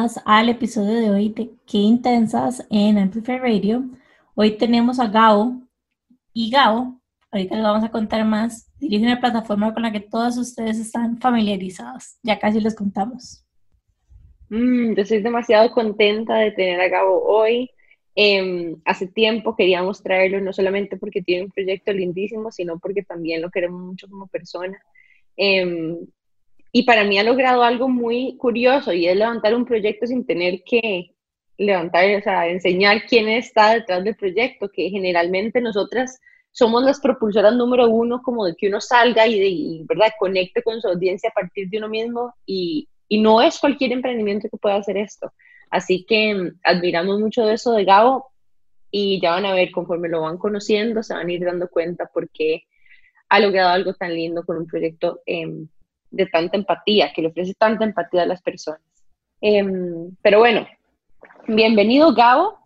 bienvenidas al episodio de hoy de Qué Intensas en Amplify Radio. Hoy tenemos a Gabo y Gabo, ahorita les vamos a contar más, dirige una plataforma con la que todos ustedes están familiarizados. Ya casi les contamos. Mm, yo estoy demasiado contenta de tener a Gabo hoy. Em, hace tiempo queríamos traerlo no solamente porque tiene un proyecto lindísimo, sino porque también lo queremos mucho como persona. Em, y para mí ha logrado algo muy curioso y es levantar un proyecto sin tener que levantar, o sea, enseñar quién está detrás del proyecto, que generalmente nosotras somos las propulsoras número uno como de que uno salga y, de, ¿verdad? conecte con su audiencia a partir de uno mismo y, y no es cualquier emprendimiento que pueda hacer esto. Así que admiramos mucho de eso de Gabo y ya van a ver conforme lo van conociendo, se van a ir dando cuenta porque ha logrado algo tan lindo con un proyecto eh, de tanta empatía, que le ofrece tanta empatía a las personas. Em, pero bueno, bienvenido Gabo.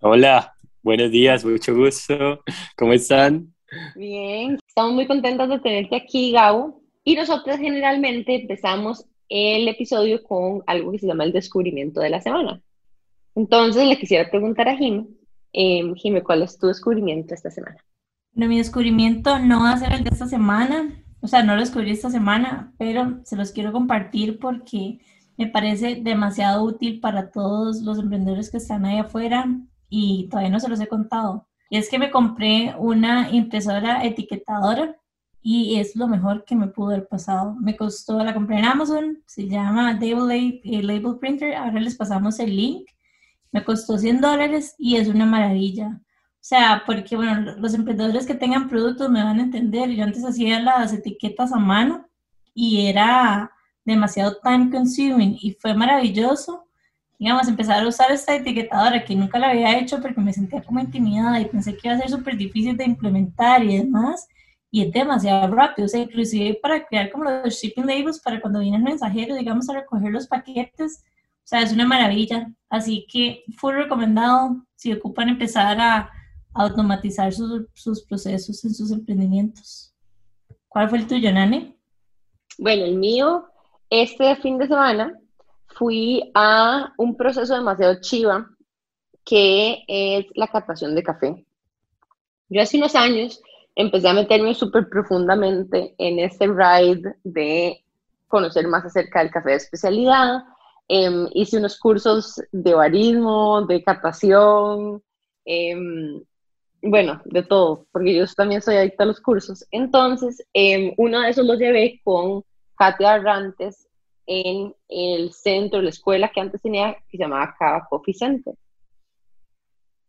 Hola, buenos días, mucho gusto. ¿Cómo están? Bien, estamos muy contentos de tenerte aquí, Gabo. Y nosotros generalmente empezamos el episodio con algo que se llama el descubrimiento de la semana. Entonces le quisiera preguntar a Jim, eh, Jim, ¿cuál es tu descubrimiento esta semana? No, mi descubrimiento no va a ser el de esta semana, o sea, no lo descubrí esta semana, pero se los quiero compartir porque me parece demasiado útil para todos los emprendedores que están ahí afuera y todavía no se los he contado. Y es que me compré una impresora etiquetadora y es lo mejor que me pudo haber pasado. Me costó, la compré en Amazon, se llama Label, eh, Label Printer, ahora les pasamos el link. Me costó 100 dólares y es una maravilla. O sea, porque, bueno, los emprendedores que tengan productos me van a entender. Yo antes hacía las etiquetas a mano y era demasiado time consuming y fue maravilloso, digamos, empezar a usar esta etiquetadora que nunca la había hecho porque me sentía como intimidada y pensé que iba a ser súper difícil de implementar y demás. Y es demasiado rápido, o sea, inclusive para crear como los shipping labels para cuando viene el mensajero, digamos, a recoger los paquetes, o sea, es una maravilla. Así que fue recomendado si ocupan empezar a automatizar sus, procesos en sus emprendimientos. ¿Cuál fue el tuyo, Nani? Bueno, el mío, este fin de semana fui a un proceso demasiado chiva que es la captación de café. Yo hace unos años empecé a meterme súper profundamente en este ride de conocer más acerca del café de especialidad. Em, hice unos cursos de barismo, de captación, em, bueno, de todo, porque yo también soy adicta a los cursos. Entonces, em, uno de esos los llevé con Katia Arrantes en el centro, la escuela que antes tenía, que se llamaba Cava Coffee Center.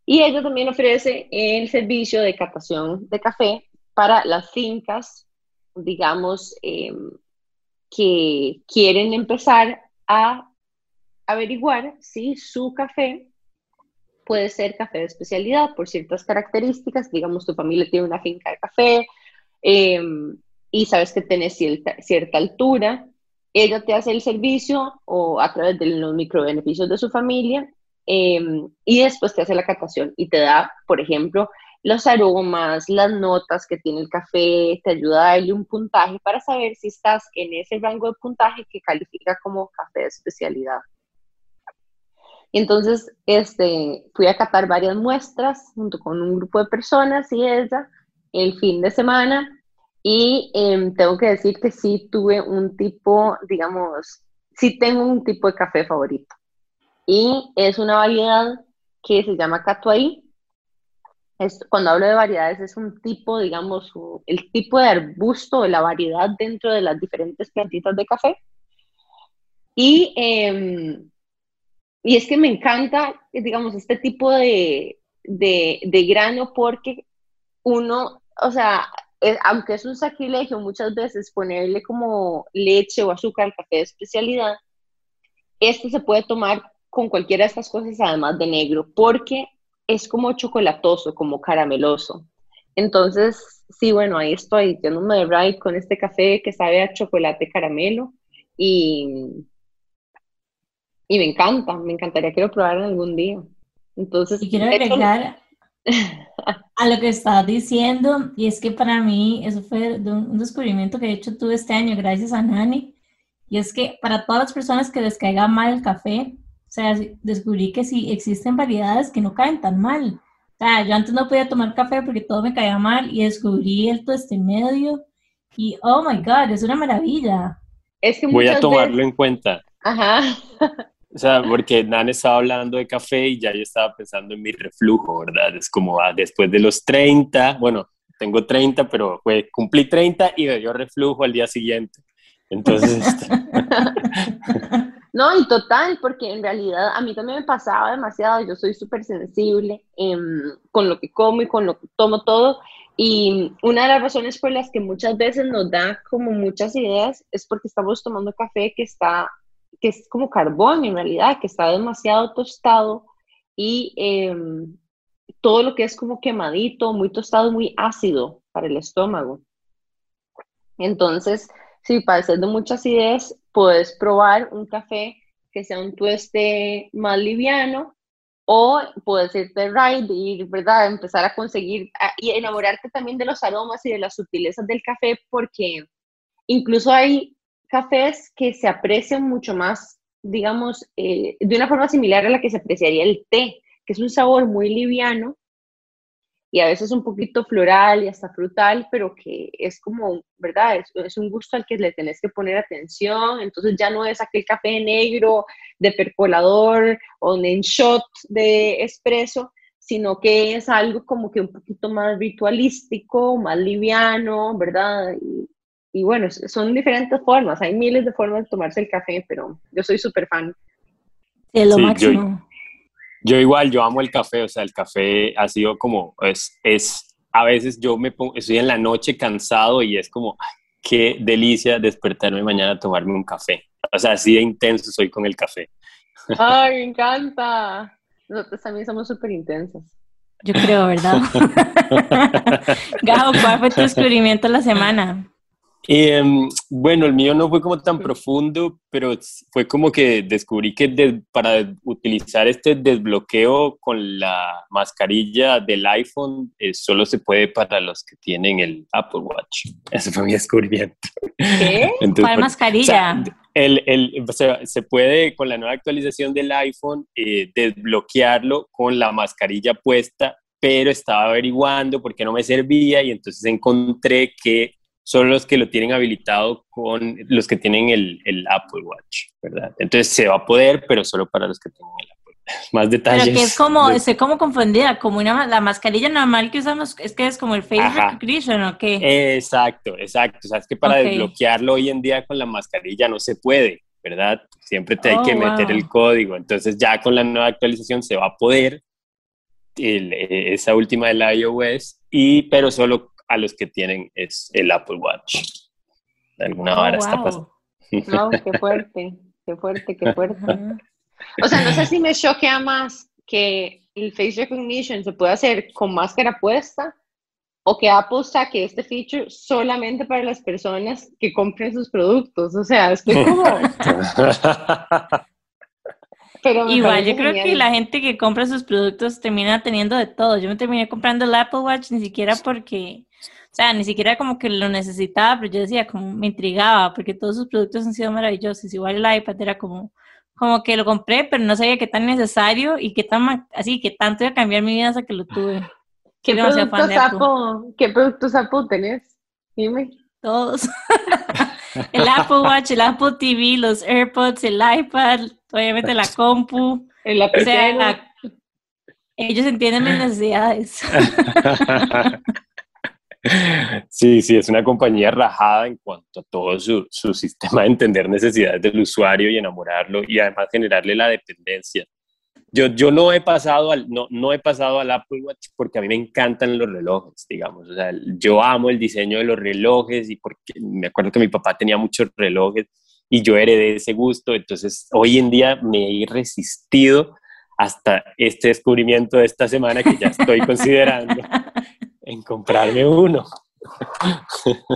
Y ella también ofrece el servicio de captación de café para las fincas, digamos, em, que quieren empezar a averiguar si su café puede ser café de especialidad por ciertas características, digamos tu familia tiene una finca de café em, y sabes que tienes cierta, cierta altura, ella te hace el servicio o a través de los microbeneficios de su familia em, y después te hace la catación y te da, por ejemplo, los aromas, las notas que tiene el café, te ayuda a darle un puntaje para saber si estás en ese rango de puntaje que califica como café de especialidad. Entonces, este, fui a catar varias muestras junto con un grupo de personas y ella el fin de semana y em, tengo que decir que sí tuve un tipo, digamos, sí tengo un tipo de café favorito. Y es una variedad que se llama Catuay. Es, cuando hablo de variedades es un tipo, digamos, el tipo de arbusto de la variedad dentro de las diferentes plantitas de café. Y eh, y es que me encanta, digamos, este tipo de, de, grano porque uno, o sea, eh, aunque es un sacrilegio muchas veces ponerle como leche o azúcar al café de especialidad, este se puede tomar con cualquiera de estas cosas además de negro, porque es como chocolatoso, como carameloso. Entonces, sí, bueno, ahí estoy, me de ride con este café que sabe a chocolate caramelo y, y me encanta, me encantaría que lo probaran algún día. Entonces, y quiero agregar a lo que estabas diciendo, y es que para mí eso fue un descubrimiento que de hecho tuve este año gracias a Nani, Y es que para todas las personas que les caiga mal el café, o sea, descubrí que sí existen variedades que no caen tan mal. O sea, yo antes no podía tomar café porque todo me caía mal y descubrí el este medio y oh my god, es una maravilla. Es que Voy a tomarlo en cuenta. Ajá. O sea, porque Nan estaba hablando de café y ya yo estaba pensando en mi reflujo, ¿verdad? Es como ah, después de los 30, bueno, tengo 30, pero fue, cumplí 30 y me dio reflujo al día siguiente. Entonces... Este, no, y total, porque en realidad a mí también me pasaba demasiado, yo soy súper sensible em, con lo que como y con lo que tomo todo, y una de las razones por las que muchas veces nos da como muchas ideas es porque estamos tomando café que está, que es como carbón en realidad, que está demasiado tostado y em, todo lo que es como quemadito, muy tostado, muy ácido para el estómago. Entonces, si padeces de muchas ideas, puedes probar un café que sea un tueste más liviano o puedes irte ride y ¿verdad? empezar a conseguir y enamorarte también de los aromas y de las sutilezas del café porque incluso hay cafés que se aprecian mucho más, digamos, eh, de una forma similar a la que se apreciaría el té, que es un sabor muy liviano y a veces un poquito floral y hasta frutal, pero que es como, ¿verdad? Es, un gusto al que le tenés que poner atención, entonces ya no es aquel café negro de percolador o en shot de espresso, sino que es algo como que un poquito más ritualístico, más liviano, ¿verdad? Bueno, son diferentes formas, hay miles de formas de tomarse el café, pero yo soy súper fan. Es lo máximo. Yo igual, yo amo el café, o sea, el café ha sido como, es, es a veces yo me pongo, estoy en la noche cansado y es como, qué delicia despertarme mañana a tomarme un café. O sea, así de intenso soy con el café. Ay, me encanta. Nosotros también somos súper intensos. Yo creo, ¿verdad? Gabo, ¿cuál fue tu descubrimiento la semana? Em, bueno, el mío no fue como tan profundo, pero fue como que descubrí que para utilizar este desbloqueo con la mascarilla del iPhone eh, solo se puede para los que tienen el Apple Watch. Ese fue mi descubrimiento. ¿Qué? ¿Cuál mascarilla? el, el, se puede con la nueva actualización del iPhone eh, desbloquearlo con la mascarilla puesta, pero estaba averiguando por qué no me servía y entonces encontré que son los que lo tienen habilitado con los que tienen el, el, Apple Watch, ¿verdad? Entonces se va a poder, pero solo para los que tienen el Apple Más detalles. Pero que es como, estoy como confundida, como una, la mascarilla normal que usamos, es que es como el Face Recognition, ¿o qué? Exacto, exacto. O sea, es que para desbloquearlo hoy en día con la mascarilla no se puede, ¿verdad? Siempre te hay que oh, meter el código. Entonces ya con la nueva actualización se va a poder eh, esa última del iOS, y, pero solo a los que tienen es el Apple Watch. alguna hora oh, está pasando. No, qué fuerte, qué fuerte, qué fuerte. O sea, no sé si me choquea más que el face recognition se puede hacer con máscara puesta o que Apple saque este feature solamente para las personas que compren sus productos. O sea, estoy como... Igual, yo creo que la gente que compra sus productos termina teniendo de todo. Yo me terminé comprando el Apple Watch ni siquiera porque, sea, ni siquiera como que lo necesitaba, pero yo decía, como me intrigaba, porque todos sus productos han sido maravillosos. Igual el iPad era como, como que lo compré, pero no sabía qué tan necesario y qué tan, así, que tanto iba a cambiar mi vida hasta que lo tuve. ¿Qué, productos Apple, ¿Qué productos Apple tenés? Dime. Todos. el Apple Watch, el Apple TV, los AirPods, el iPad, obviamente la compu. El o ellos entienden mis necesidades. Sí, sí, es una compañía rajada en cuanto a todo su, su, sistema de entender necesidades del usuario y enamorarlo y además generarle la dependencia. Yo, yo no, he pasado al, no, no he pasado al Apple Watch porque a mí me encantan los relojes, digamos. O sea, yo amo el diseño de los relojes y porque me acuerdo que mi papá tenía muchos relojes y yo heredé ese gusto. Entonces, hoy en día me he resistido hasta este descubrimiento de esta semana que ya estoy considerando en comprarme uno.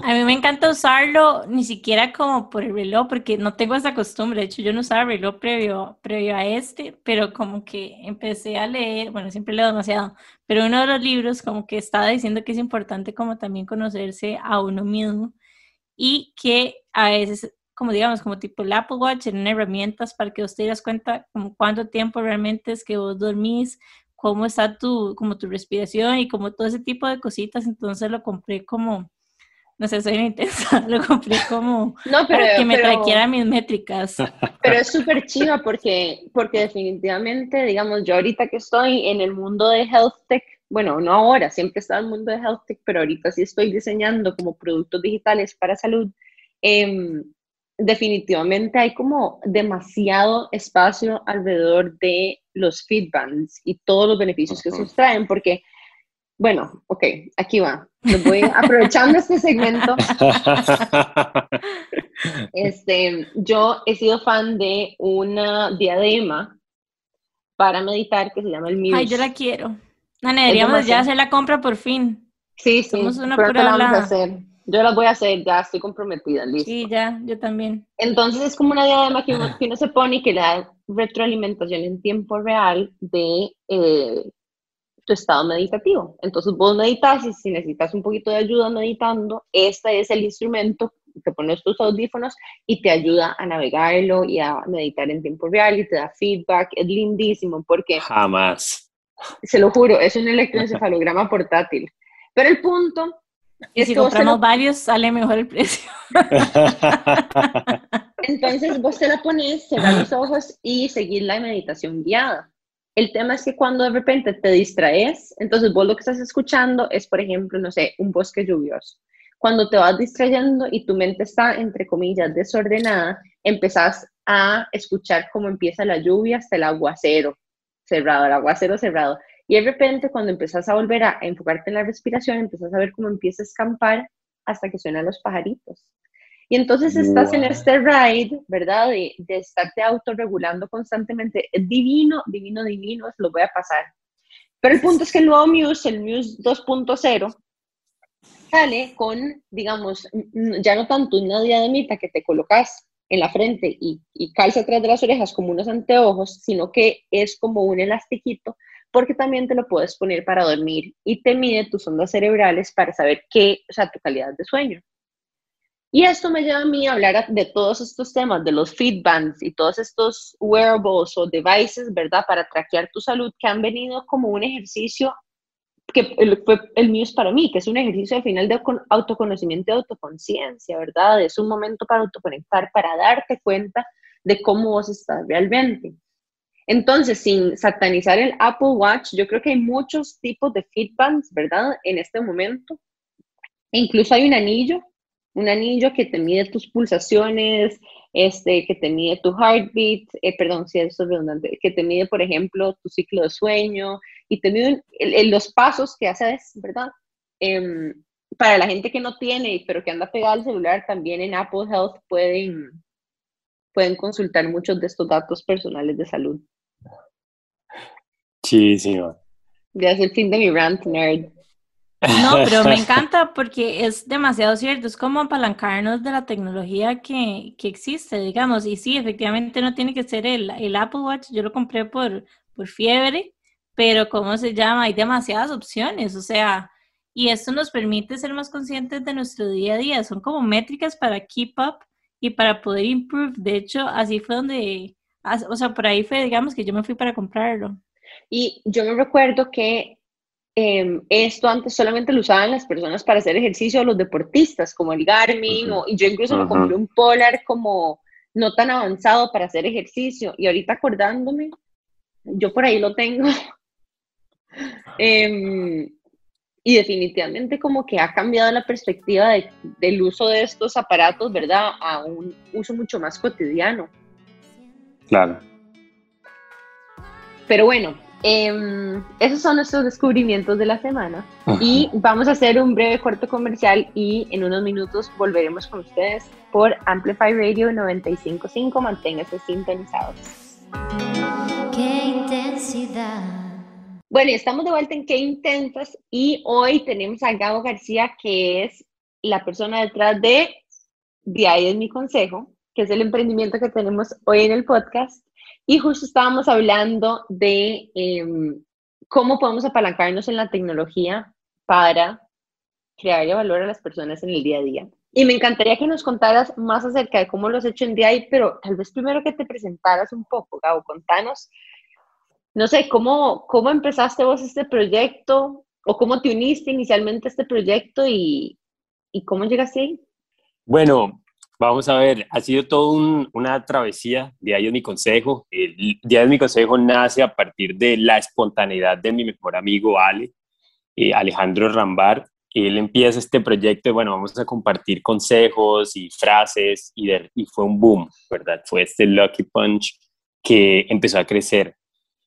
A mí me encanta usarlo ni siquiera como por el reloj, porque no tengo esa costumbre. De hecho, yo no usaba reloj previo, previo a este, pero como que empecé a leer, bueno, siempre leo demasiado, pero uno de los libros como que estaba diciendo que es importante como también conocerse a uno mismo y que a veces como digamos, como tipo el Apple Watch, en herramientas para que vos te das cuenta como cuánto tiempo realmente es que vos dormís, cómo está tu, como tu respiración y como todo ese tipo de cositas. Entonces lo compré como, no sé, soy una intensa, lo compré como no, pero, para que me trajera mis métricas. Pero es súper chiva porque, porque definitivamente, digamos, yo ahorita que estoy en el mundo de health tech, bueno, no ahora, siempre he estado en el mundo de health tech, pero ahorita sí estoy diseñando como productos digitales para salud. Eh, definitivamente hay como demasiado espacio alrededor de los feedbacks y todos los beneficios que se traen, porque, bueno, ok, aquí va. voy aprovechando este segmento. Este, yo he sido fan de una diadema para meditar que se llama el Muse. Ay, yo la quiero. No, deberíamos ya hacer la compra por fin. Sí, sí, Somos una pura la vamos a hacer. Yo las voy a hacer, ya estoy comprometida, listo. Sí, ya, yo también. Entonces es como una diadema que uno, que uno se pone y que le da retroalimentación en tiempo real de eh, tu estado meditativo. Entonces vos meditas y si necesitas un poquito de ayuda meditando, este es el instrumento, te pones tus audífonos y te ayuda a navegarlo y a meditar en tiempo real y te da feedback. Es lindísimo porque... Jamás. Se lo juro, es un electroencefalograma portátil. Pero el punto y si compramos varios, sale mejor el precio. Entonces vos te la pones, cerrar los ojos y seguir la meditación guiada. El tema es que cuando de repente te distraes, entonces vos lo que estás escuchando es, por ejemplo, no sé, un bosque lluvioso. Cuando te vas distrayendo y tu mente está, entre comillas, desordenada, empezás a escuchar cómo empieza la lluvia hasta el aguacero cerrado, el aguacero cerrado. Y de repente, cuando empezás a volver a enfocarte en la respiración, empezás a ver cómo empieza a escampar hasta que suenan los pajaritos. Y entonces estás en este ride, ¿verdad? De, de estarte autorregulando constantemente. Es divino, divino, divino, lo voy a pasar. Pero el punto es que el nuevo Muse, el Muse 2.0, sale con, digamos, ya no tanto una diademita que te colocas en la frente y, y calza atrás de las orejas como unos anteojos, sino que es como un elastiquito porque también te lo puedes poner para dormir y te mide tus ondas cerebrales para saber qué, o sea, tu calidad de sueño. Y esto me lleva a mí a hablar de todos estos temas, de los feedbands y todos estos wearables o devices, ¿verdad? Para traquear tu salud, que han venido como un ejercicio que fue el mío es para mí, que es un ejercicio al final de autoconocimiento y autoconciencia, ¿verdad? Es un momento para autoconectar, para darte cuenta de cómo vos estás realmente. Entonces, sin satanizar el Apple Watch, yo creo que hay muchos tipos de feedbacks, ¿verdad? En este momento. Incluso hay un anillo, un anillo que te mide tus pulsaciones, este, que te mide tu heartbeat, eh, perdón, si eso es redundante, que te mide, por ejemplo, tu ciclo de sueño y te mide los pasos que haces, ¿verdad? Em, para la gente que no tiene, pero que anda pegada al celular, también en Apple Health pueden, pueden consultar muchos de estos datos personales de salud. Muchísimo. Ya es el fin de mi rant, nerd. No, pero me encanta porque es demasiado cierto, es como apalancarnos de la tecnología que, que existe, digamos, y sí, efectivamente no tiene que ser el, el Apple Watch, yo lo compré por, por fiebre, pero ¿cómo se llama? Hay demasiadas opciones, o sea, y esto nos permite ser más conscientes de nuestro día a día, son como métricas para keep up y para poder improve, de hecho, así fue donde, o sea, por ahí fue, digamos, que yo me fui para comprarlo. Y yo me recuerdo que em, esto antes solamente lo usaban las personas para hacer ejercicio, los deportistas, como el Garmin, o, y yo incluso me compré un Polar como no tan avanzado para hacer ejercicio. Y ahorita acordándome, yo por ahí lo tengo. Em, y definitivamente como que ha cambiado la perspectiva del uso de estos aparatos, ¿verdad? A un uso mucho más cotidiano. Claro. Pero bueno, Em, esos son nuestros descubrimientos de la semana y vamos a hacer un breve corto comercial y en unos minutos volveremos con ustedes por Amplify Radio 955. Manténganse sintonizados. Qué intensidad. Bueno, estamos de vuelta en Qué Intensas y hoy tenemos a Gabo García, que es la persona detrás de De ahí es mi consejo, que es el emprendimiento que tenemos hoy en el podcast. Y justo estábamos hablando de em, cómo podemos apalancarnos en la tecnología para crearle valor a las personas en el día a día. y me encantaría que nos contaras más acerca de cómo lo has hecho en DI, pero tal vez primero que te presentaras un poco, Gabo, contanos, no sé, ¿cómo, cómo empezaste vos este proyecto o cómo te uniste inicialmente a este proyecto y, y cómo llegaste ahí? Bueno, vamos a ver, ha sido toda una travesía, ahí es mi consejo. El de mi consejo nace a partir de la espontaneidad de mi mejor amigo Ale, eh, Alejandro Rambar, él empieza este proyecto bueno, vamos a compartir consejos y frases y, y fue un boom, ¿verdad? Fue este Lucky Punch que empezó a crecer.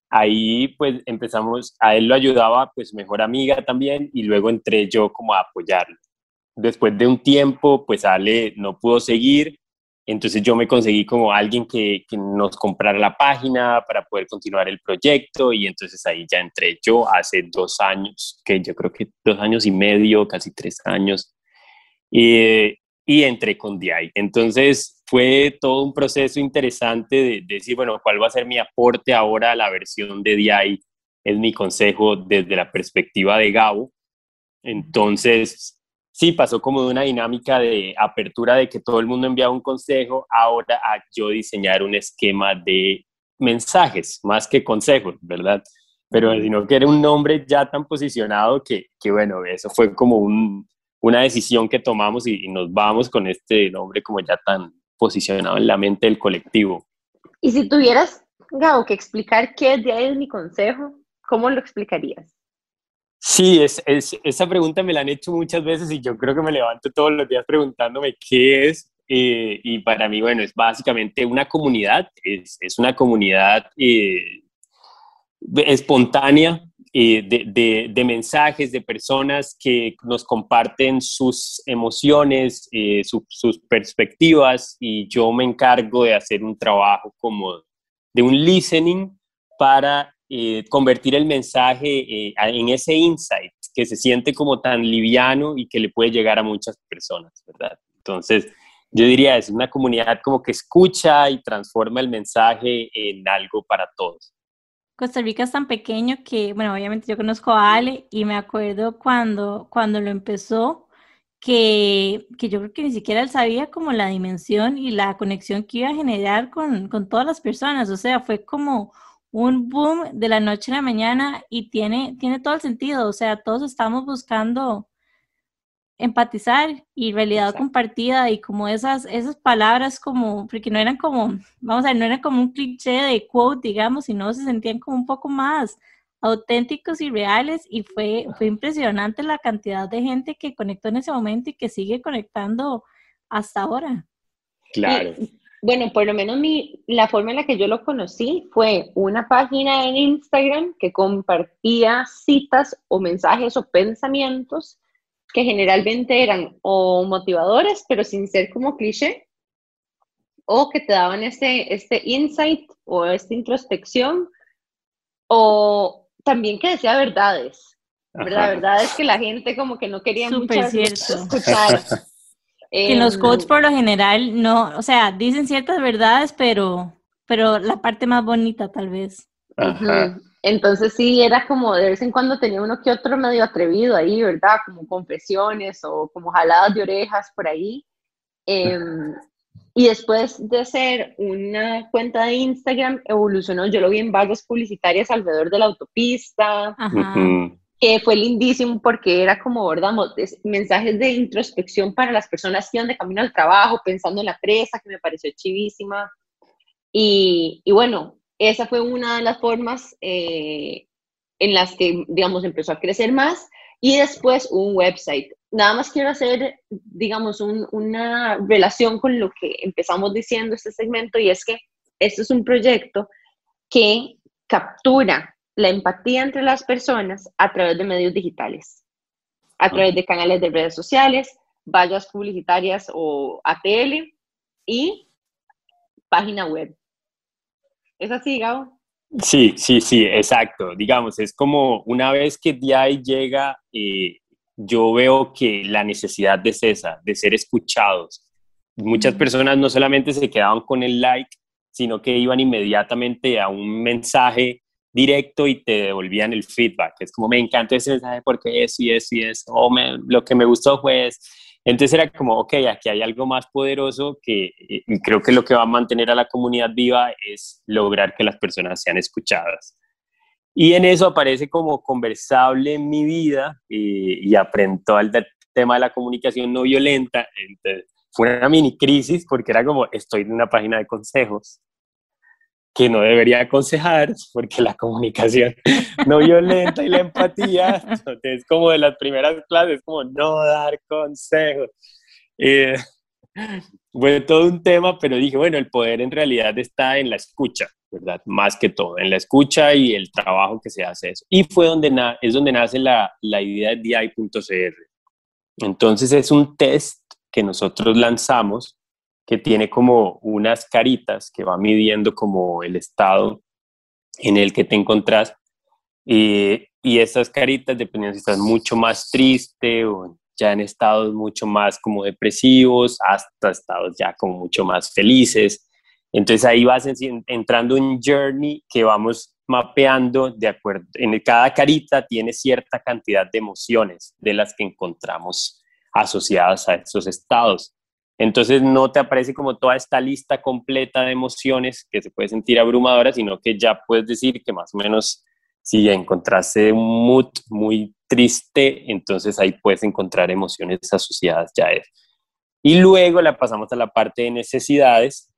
Ahí pues empezamos, a él lo ayudaba pues mejor amiga también y luego entré yo como a apoyarlo. Después de un tiempo pues Ale no pudo seguir entonces yo me conseguí como alguien que, nos comprara la página para poder continuar el proyecto y entonces ahí ya entré yo hace dos años, que yo creo que dos años y medio, casi tres años, y, y entré con DI. Entonces fue todo un proceso interesante de, de, decir, bueno, ¿cuál va a ser mi aporte ahora a la versión de DI? Es mi consejo desde la perspectiva de Gabo. Entonces, sí, pasó como de una dinámica de apertura de que todo el mundo enviaba un consejo, ahora a yo diseñar un esquema de mensajes, más que consejos, ¿verdad? Pero sino que era un nombre ya tan posicionado que, que bueno, eso fue como un, una decisión que tomamos y, nos vamos con este nombre como ya tan posicionado en la mente del colectivo. Y si tuvieras, Gabo, que explicar qué es de ahí mi consejo, ¿cómo lo explicarías? Sí, es, es, esa pregunta me la han hecho muchas veces y yo creo que me levanto todos los días preguntándome qué es. Eh, y para mí, bueno, es básicamente una comunidad, es, una comunidad eh, espontánea eh, de, mensajes, de personas que nos comparten sus emociones, sus perspectivas y yo me encargo de hacer un trabajo como de un listening para eh, convertir el mensaje eh, en ese insight que se siente como tan liviano y que le puede llegar a muchas personas. Entonces, yo diría, es una comunidad como que escucha y transforma el mensaje en algo para todos. Costa Rica es tan pequeño que, bueno, obviamente yo conozco a Ale y me acuerdo cuando, cuando lo empezó, que, que, yo creo que ni siquiera él sabía como la dimensión y la conexión que iba a generar con, con todas las personas. O sea, fue como un boom de la noche a la mañana y tiene, tiene todo el sentido. O sea, todos estamos buscando empatizar y realidad compartida y como esas, esas palabras como, porque no eran como, vamos a ver, no eran como un cliché de quote, digamos, sino se sentían como un poco más auténticos y reales y fue, fue impresionante la cantidad de gente que conectó en ese momento y que sigue conectando hasta ahora. Claro. Bueno, por lo menos mi, la forma en la que yo lo conocí fue una página en Instagram que compartía citas o mensajes o pensamientos que generalmente eran o motivadores, pero sin ser como cliché, o que te daban este, este insight o esta introspección, o también que decía verdades. ¿verdad? verdad es que la gente como que no quería mucho escuchar. Que los coaches por lo general no, o sea, dicen ciertas verdades, pero, pero la parte más bonita tal vez. Entonces sí, era como de vez en cuando tenía uno que otro medio atrevido ahí, ¿verdad? Como confesiones o como jaladas de orejas por ahí. Em, y después de ser una cuenta de Instagram, evolucionó, yo lo vi en vallas publicitarias alrededor de la autopista. Ajá que fue lindísimo porque era como, ¿verdad? Mensajes de introspección para las personas que iban de camino al trabajo, pensando en la presa, que me pareció chivísima. Y, y bueno, esa fue una de las formas eh, en las que, digamos, empezó a crecer más. Y después un website. Nada más quiero hacer, digamos, una relación con lo que empezamos diciendo este segmento y es que esto es un proyecto que captura la empatía entre las personas a través de medios digitales, a través de canales de redes sociales, vallas publicitarias o ATL y página web. ¿Es así, Gabo? Sí, sí, sí, exacto. Digamos, es como una vez que DI llega, eh, yo veo que la necesidad de esa, de ser escuchados. Muchas personas no solamente se quedaban con el like, sino que iban inmediatamente a un mensaje directo y te devolvían el feedback. Es como, me encanta ese mensaje porque eso y eso y eso, o me, lo que me gustó fue Entonces era como, ok, aquí hay algo más poderoso que y creo que lo que va a mantener a la comunidad viva es lograr que las personas sean escuchadas. Y en eso aparece como conversable en mi vida y, y aprendo al tema de la comunicación no violenta. Entonces, fue una mini crisis porque era como, estoy en una página de consejos que no debería aconsejar porque la comunicación no violenta y la empatía, es como de las primeras clases, como no dar consejos. Eh, fue todo un tema, pero dije, bueno, el poder en realidad está en la escucha, ¿verdad? Más que todo, en la escucha y el trabajo que se hace eso. Y fue donde es donde nace la, la idea de DI.cr. Entonces es un test que nosotros lanzamos que tiene como unas caritas que va midiendo como el estado en el que te encontrás. y esas caritas, dependiendo si estás mucho más triste o ya en estados mucho más como depresivos, hasta estados ya como mucho más felices. Entonces ahí vas entrando en un journey que vamos mapeando de acuerdo. En cada carita tiene cierta cantidad de emociones de las que encontramos asociadas a esos estados. Entonces no te aparece como toda esta lista completa de emociones que se puede sentir abrumadora, sino que ya puedes decir que más o menos si encontraste un mood muy triste, entonces ahí puedes encontrar emociones asociadas ya a. Y luego la pasamos a la parte de necesidades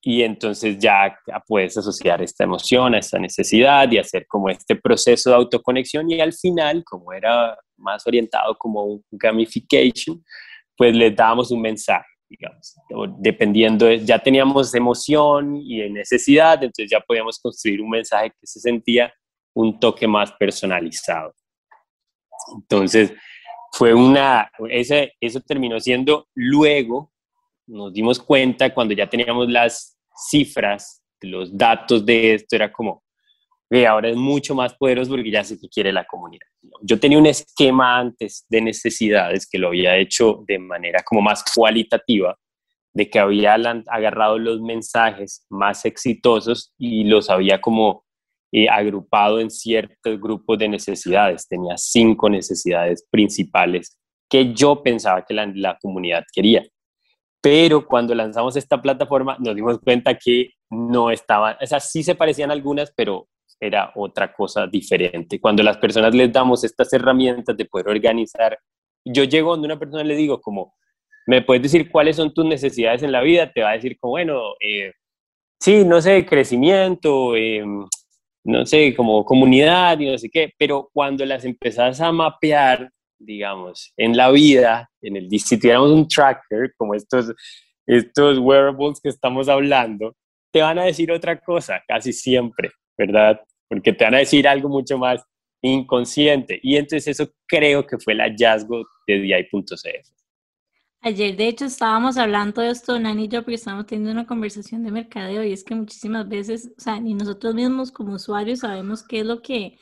y entonces ya puedes asociar esta emoción a esta necesidad y hacer como este proceso de autoconexión y al final, como era más orientado como un gamification, pues les dábamos un mensaje, digamos, dependiendo, ya teníamos emoción y necesidad, entonces ya podíamos construir un mensaje que se sentía un toque más personalizado. Entonces, fue una, ese, eso terminó siendo luego, nos dimos cuenta cuando ya teníamos las cifras, los datos de esto, era como, que ahora es mucho más poderoso porque ya sé que quiere la comunidad. Yo tenía un esquema antes de necesidades que lo había hecho de manera como más cualitativa, de que había agarrado los mensajes más exitosos y los había como eh, agrupado en ciertos grupos de necesidades. Tenía cinco necesidades principales que yo pensaba que la, la comunidad quería. Pero cuando lanzamos esta plataforma nos dimos cuenta que no estaban, o sea, sí se parecían algunas, pero era otra cosa diferente. Cuando las personas les damos estas herramientas de poder organizar, yo llego donde una persona le digo como, ¿me puedes decir cuáles son tus necesidades en la vida? Te va a decir como, bueno, eh, sí, no sé, crecimiento, em, no sé, como comunidad y no sé qué, pero cuando las empezás a mapear, digamos, en la vida, en el, si tuviéramos un tracker, como estos, estos wearables que estamos hablando, te van a decir otra cosa, casi siempre, ¿verdad? Porque te van a decir algo mucho más inconsciente. Y entonces eso creo que fue el hallazgo de DI.cf. Ayer, de hecho, estábamos hablando de esto, Nani y yo, porque estábamos teniendo una conversación de mercadeo y es que muchísimas veces, o sea, ni nosotros mismos como usuarios sabemos qué es lo que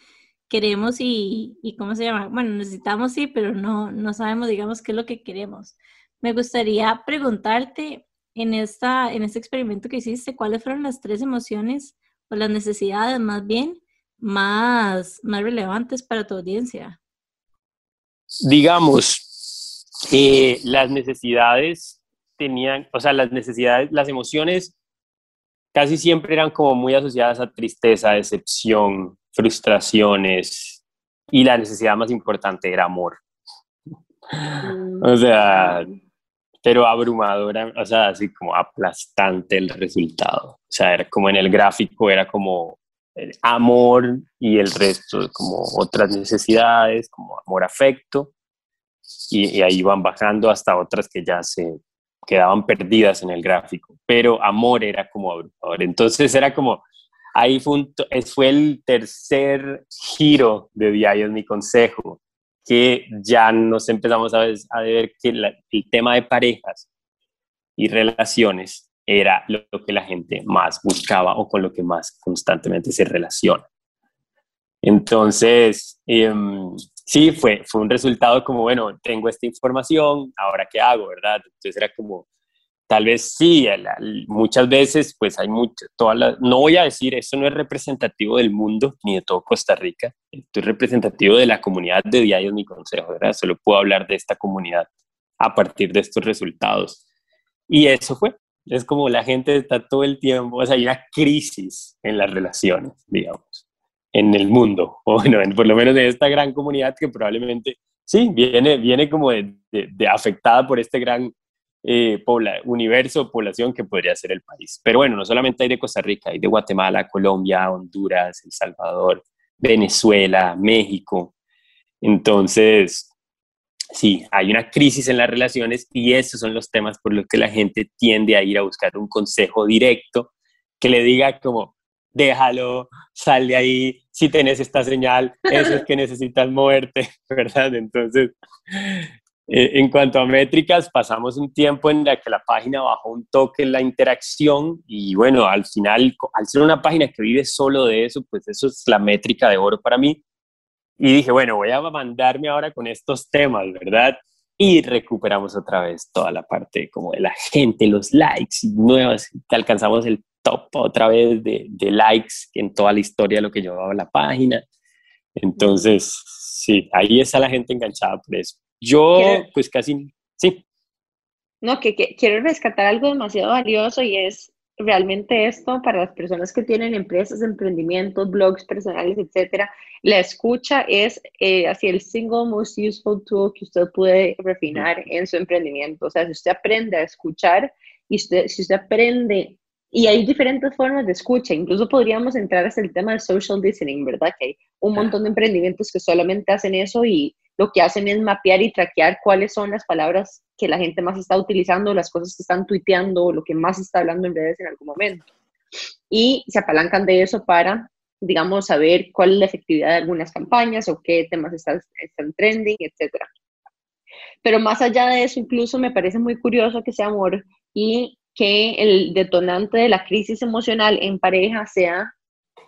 queremos y, y cómo se llama. Bueno, necesitamos sí, pero no, no sabemos, digamos, qué es lo que queremos. Me gustaría preguntarte en, esta, en este experimento que hiciste, ¿cuáles fueron las tres emociones o las necesidades más bien más, más relevantes para tu audiencia? Digamos, eh, las necesidades tenían, o sea, las necesidades, las emociones casi siempre eran como muy asociadas a tristeza, decepción, frustraciones y la necesidad más importante era amor. Mm. o sea, pero abrumadora, o sea, así como aplastante el resultado. O sea, era como en el gráfico, era como el amor y el resto como otras necesidades, como amor, afecto, y, ahí van bajando hasta otras que ya se quedaban perdidas en el gráfico, pero amor era como abrumador. Entonces era como, ahí fue, fue el tercer giro de Diario mi consejo, que ya nos empezamos a ver, que el tema de parejas y relaciones era lo, que la gente más buscaba o con lo que más constantemente se relaciona. Entonces, em, sí, fue, fue un resultado como, bueno, tengo esta información, ahora qué hago, ¿verdad? Entonces era como, tal vez sí, muchas veces pues hay mucho, todas no voy a decir, esto no es representativo del mundo ni de todo Costa Rica, esto es representativo de la comunidad de Diarios Mi Consejo, ¿verdad? Solo puedo hablar de esta comunidad a partir de estos resultados. Y eso fue, es como la gente está todo el tiempo, o sea, hay una crisis en las relaciones, digamos, en el mundo, o bueno, por lo menos en esta gran comunidad que probablemente, sí, viene, viene como de, afectada por este gran eh, universo, población que podría ser el país. Pero bueno, no solamente hay de Costa Rica, hay de Guatemala, Colombia, Honduras, El Salvador, Venezuela, México. Entonces, sí, hay una crisis en las relaciones y esos son los temas por los que la gente tiende a ir a buscar un consejo directo que le diga como, déjalo, sal de ahí, si tenés esta señal, eso es que necesitas moverte, ¿verdad? Entonces, eh, en cuanto a métricas, pasamos un tiempo en la que la página bajó un toque en la interacción y bueno, al final, al ser una página que vive solo de eso, pues eso es la métrica de oro para mí. Y dije, bueno, voy a mandarme ahora con estos temas, ¿verdad? Y recuperamos otra vez toda la parte como de la gente, los likes nuevas, que alcanzamos el top otra vez de, de likes en toda la historia de lo que llevaba la página. Entonces, sí, ahí está la gente enganchada por eso. Yo, pues casi, sí. No, que, que, quiero rescatar algo demasiado valioso y es realmente esto para las personas que tienen empresas, emprendimientos, blogs personales, etcétera, la escucha es eh, así el single most useful tool que usted puede refinar en su emprendimiento. O sea, si usted aprende a escuchar y usted, si usted aprende, y hay diferentes formas de escucha, incluso podríamos entrar hasta el tema del social listening, ¿verdad? Que hay un montón de emprendimientos que solamente hacen eso y lo que hacen es mapear y traquear cuáles son las palabras que la gente más está utilizando, las cosas que están tuiteando, lo que más está hablando en redes en algún momento. Y se apalancan de eso para, digamos, saber cuál es la efectividad de algunas campañas o qué temas están, están trending, etc. Pero más allá de eso, incluso me parece muy curioso que sea amor y que el detonante de la crisis emocional en pareja sea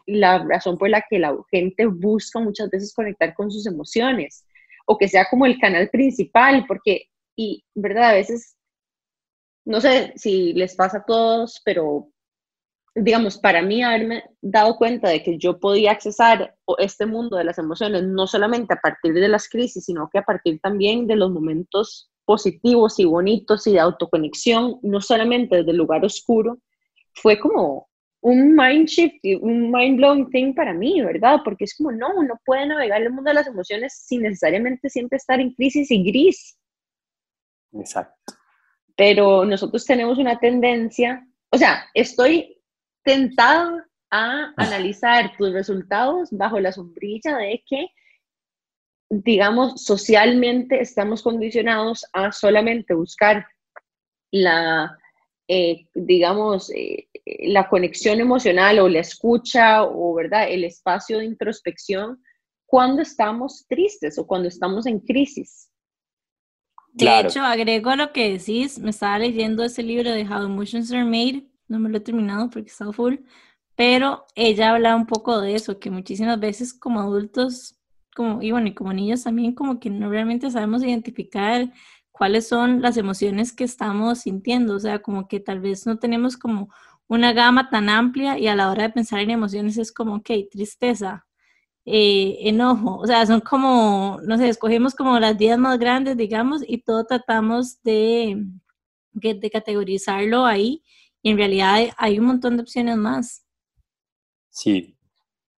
la razón por la que la gente busca muchas veces conectar con sus emociones o que sea como el canal principal, porque, y verdad, a veces, no sé si les pasa a todos, pero digamos, para mí haberme dado cuenta de que yo podía accesar este mundo de las emociones no solamente a partir de las crisis, sino que a partir también de los momentos positivos y bonitos y de autoconexión, no solamente desde el lugar oscuro, fue como un mind shift, un mind blowing thing para mí, ¿verdad? Porque es como, no, uno puede navegar el mundo de las emociones sin necesariamente siempre estar en crisis y gris. Exacto. Pero nosotros tenemos una tendencia, o sea, estoy tentada a analizar tus resultados bajo la sombrilla de que, digamos, socialmente estamos condicionados a solamente buscar la, eh, digamos, eh, la conexión emocional o la escucha o, ¿verdad?, el espacio de introspección cuando estamos tristes o cuando estamos en crisis. De hecho, agrego a lo que decís, me estaba leyendo ese libro de How Emotions Are Made, no me lo he terminado porque está full, pero ella habla un poco de eso, que muchísimas veces como adultos, como, y bueno, y como niños también, como que no realmente sabemos identificar cuáles son las emociones que estamos sintiendo, o sea, como que tal vez no tenemos como una gama tan amplia y a la hora de pensar en emociones es como, ok, tristeza, eh, enojo, o sea, son como, no sé, escogemos como las 10 más grandes, digamos, y todo tratamos de, de categorizarlo ahí, y en realidad hay, un montón de opciones más. Sí,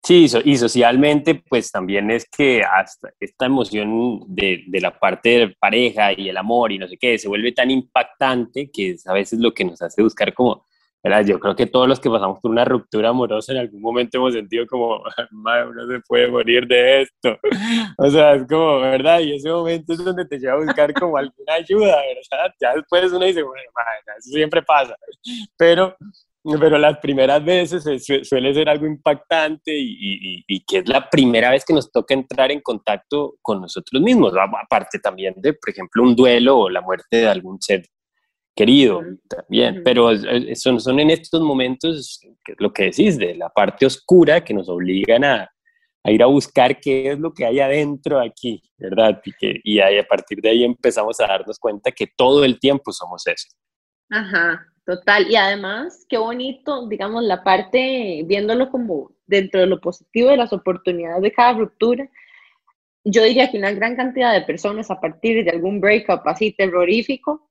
Sí, y socialmente, pues también es que hasta esta emoción de, de, la parte de pareja y el amor y no sé qué, se vuelve tan impactante que es a veces lo que nos hace buscar como yo creo que todos los que pasamos por una ruptura amorosa en algún momento hemos sentido como, no se puede morir de esto. O sea, es como, ¿verdad? Y ese momento es donde te lleva a buscar como alguna ayuda, ¿verdad? Ya después uno dice, bueno, eso siempre pasa. Pero, pero las primeras veces suele ser algo impactante y, y, y, que es la primera vez que nos toca entrar en contacto con nosotros mismos, aparte también de, por ejemplo, un duelo o la muerte de algún ser querido también, pero son, son en estos momentos, lo que decís, de la parte oscura que nos obligan a, a ir a buscar qué es lo que hay adentro aquí, ¿verdad? Y, que, y ahí, a partir de ahí empezamos a darnos cuenta que todo el tiempo somos eso. Ajá, total. Y además, qué bonito, digamos, la parte, viéndolo como dentro de lo positivo de las oportunidades de cada ruptura, yo diría que una gran cantidad de personas a partir de algún breakup así terrorífico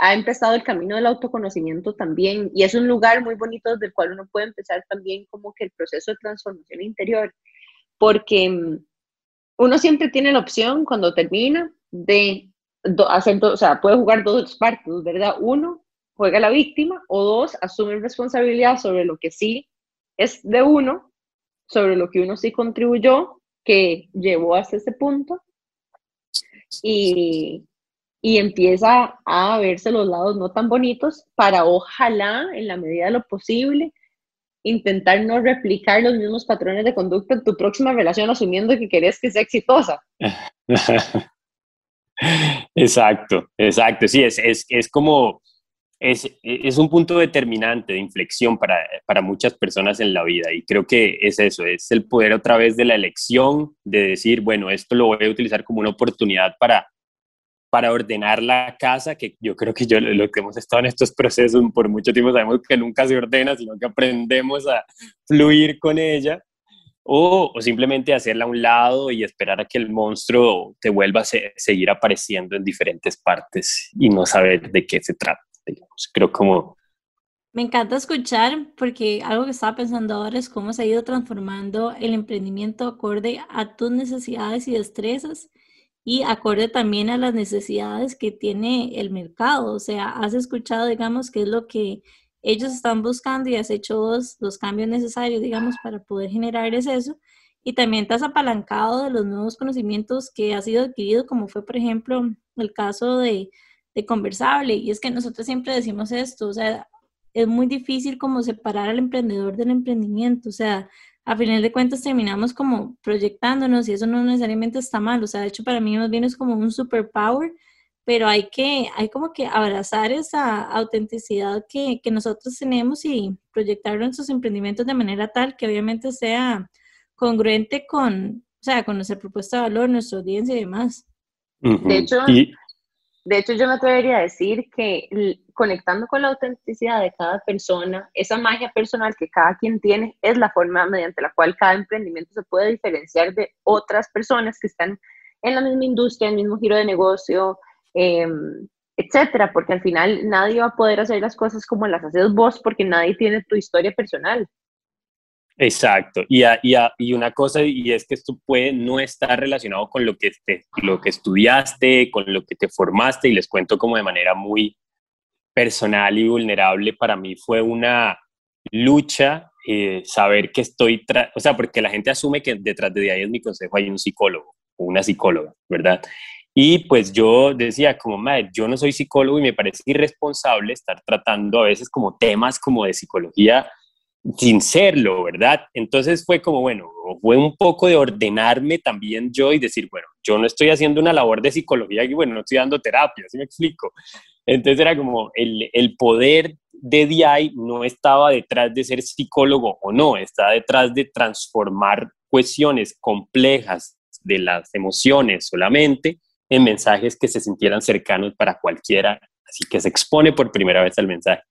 ha empezado el camino del autoconocimiento también y es un lugar muy bonito desde el cual uno puede empezar también como que el proceso de transformación interior, porque mm, uno siempre tiene la opción cuando termina de hacer, o sea, puede jugar dos partes, ¿verdad? Uno, juega la víctima o dos, asume responsabilidad sobre lo que sí es de uno, sobre lo que uno sí contribuyó, que llevó hasta ese punto y, y empieza a verse los lados no tan bonitos para ojalá, en la medida de lo posible, intentar no replicar los mismos patrones de conducta en tu próxima relación, asumiendo que querés que sea exitosa. exacto, exacto. Sí, es, es, es como, es, es, un punto determinante de inflexión para, para muchas personas en la vida y creo que es eso, es el poder otra vez de la elección, de decir, bueno, esto lo voy a utilizar como una oportunidad para para ordenar la casa, que yo creo que yo lo que hemos estado en estos procesos por mucho tiempo sabemos que nunca se ordena, sino que aprendemos a fluir con ella, o, o simplemente hacerla a un lado y esperar a que el monstruo te vuelva a seguir apareciendo en diferentes partes y no saber de qué se trata. Digamos. Creo como... Me encanta escuchar porque algo que estaba pensando ahora es cómo se ha ido transformando el emprendimiento acorde a tus necesidades y destrezas y acorde también a las necesidades que tiene el mercado. O sea, has escuchado, digamos, qué es lo que ellos están buscando y has hecho los cambios necesarios, digamos, para poder generar eso. Y también te has apalancado de los nuevos conocimientos que has ido adquirido, como fue, por ejemplo, el caso de, de Conversable. Y es que nosotros siempre decimos esto, o sea, es muy difícil como separar al emprendedor del emprendimiento. O sea, a final de cuentas terminamos como proyectándonos y eso no necesariamente está mal, o sea, de hecho para mí más bien es como un superpower, pero hay que, hay como que abrazar esa autenticidad que, que nosotros tenemos y proyectarlo en nuestros emprendimientos de manera tal que obviamente sea congruente con, o sea, con nuestra propuesta de valor, nuestra audiencia y demás. De hecho, de hecho, yo me atrevería a decir que conectando con la autenticidad de cada persona, esa magia personal que cada quien tiene es la forma mediante la cual cada emprendimiento se puede diferenciar de otras personas que están en la misma industria, en el mismo giro de negocio, em, etcétera, porque al final nadie va a poder hacer las cosas como las haces vos porque nadie tiene tu historia personal. Exacto, y, y, y, una cosa, y es que esto puede no estar relacionado con lo que, te, lo que estudiaste, con lo que te formaste, y les cuento como de manera muy personal y vulnerable, para mí fue una lucha eh, saber que estoy, o sea, porque la gente asume que detrás de ahí es mi consejo hay un psicólogo una psicóloga, ¿verdad? Y pues yo decía, como, madre, yo no soy psicólogo y me parece irresponsable estar tratando a veces como temas como de psicología sin serlo, ¿verdad? Entonces fue como, bueno, fue un poco de ordenarme también yo y decir, bueno, yo no estoy haciendo una labor de psicología y bueno, no estoy dando terapia, ¿sí me explico? Entonces era como el, el poder de DI no estaba detrás de ser psicólogo o no, está detrás de transformar cuestiones complejas de las emociones solamente en mensajes que se sintieran cercanos para cualquiera, así que se expone por primera vez al mensaje.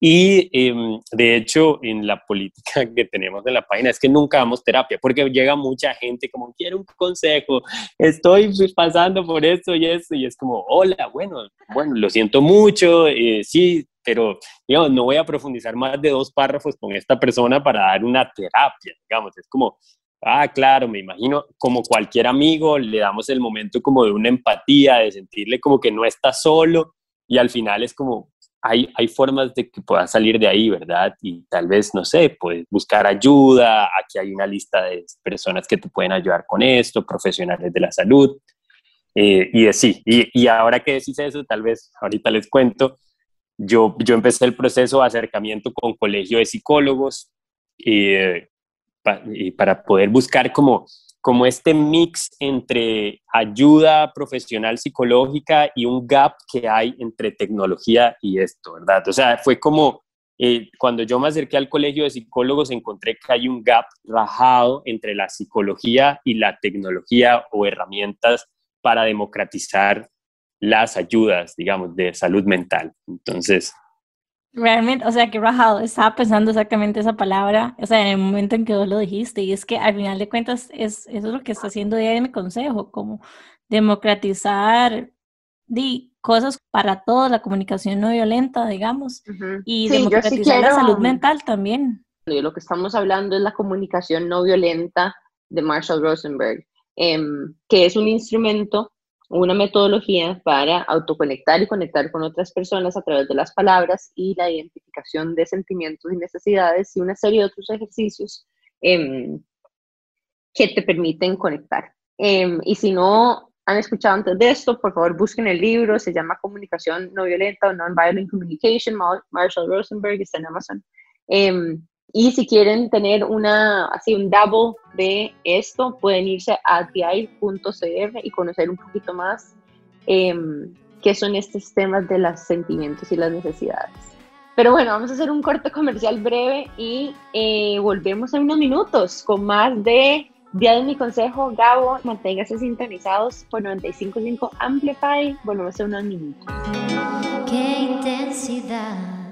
Y em, de hecho, en la política que tenemos en la página es que nunca damos terapia, porque llega mucha gente como, quiero un consejo, estoy pasando por esto y esto, y es como, hola, bueno, bueno, lo siento mucho, eh, sí, pero digamos, no voy a profundizar más de dos párrafos con esta persona para dar una terapia, digamos, es como, ah, claro, me imagino, como cualquier amigo, le damos el momento como de una empatía, de sentirle como que no está solo, y al final es como, hay, hay formas de que puedas salir de ahí, ¿verdad? Y tal vez, no sé, puedes buscar ayuda, aquí hay una lista de personas que te pueden ayudar con esto, profesionales de la salud, eh, y sí, y, y, ahora que decís eso, tal vez ahorita les cuento, yo, yo empecé el proceso de acercamiento con colegio de psicólogos eh, y para poder buscar como como este mix entre ayuda profesional psicológica y un gap que hay entre tecnología y esto, ¿verdad? O sea, fue como eh, cuando yo me acerqué al colegio de psicólogos encontré que hay un gap rajado entre la psicología y la tecnología o herramientas para democratizar las ayudas, digamos, de salud mental. Entonces, Realmente, o sea, que rajado, estaba pensando exactamente esa palabra, o sea, en el momento en que vos lo dijiste, y es que al final de cuentas es, eso es lo que está haciendo mi consejo, como democratizar di, cosas para todos, la comunicación no violenta, digamos, y democratizar la salud mental también. Lo que estamos hablando es la comunicación no violenta de Marshall Rosenberg, em, que es un instrumento una metodología para autoconectar y conectar con otras personas a través de las palabras y la identificación de sentimientos y necesidades y una serie de otros ejercicios em, que te permiten conectar. Em, y si no han escuchado antes de esto, por favor busquen el libro, se llama Comunicación no violenta o Non-Violent Communication, Marshall Rosenberg, está en Amazon. Em, y si quieren tener una, así un double de esto, pueden irse a ti.cr y conocer un poquito más eh, qué son estos temas de los sentimientos y las necesidades. Pero bueno, vamos a hacer un corte comercial breve y eh, volvemos en unos minutos con más de Día de mi consejo. Gabo, manténgase sintonizados por 95.5 Amplify. Volvemos en unos minutos. Qué intensidad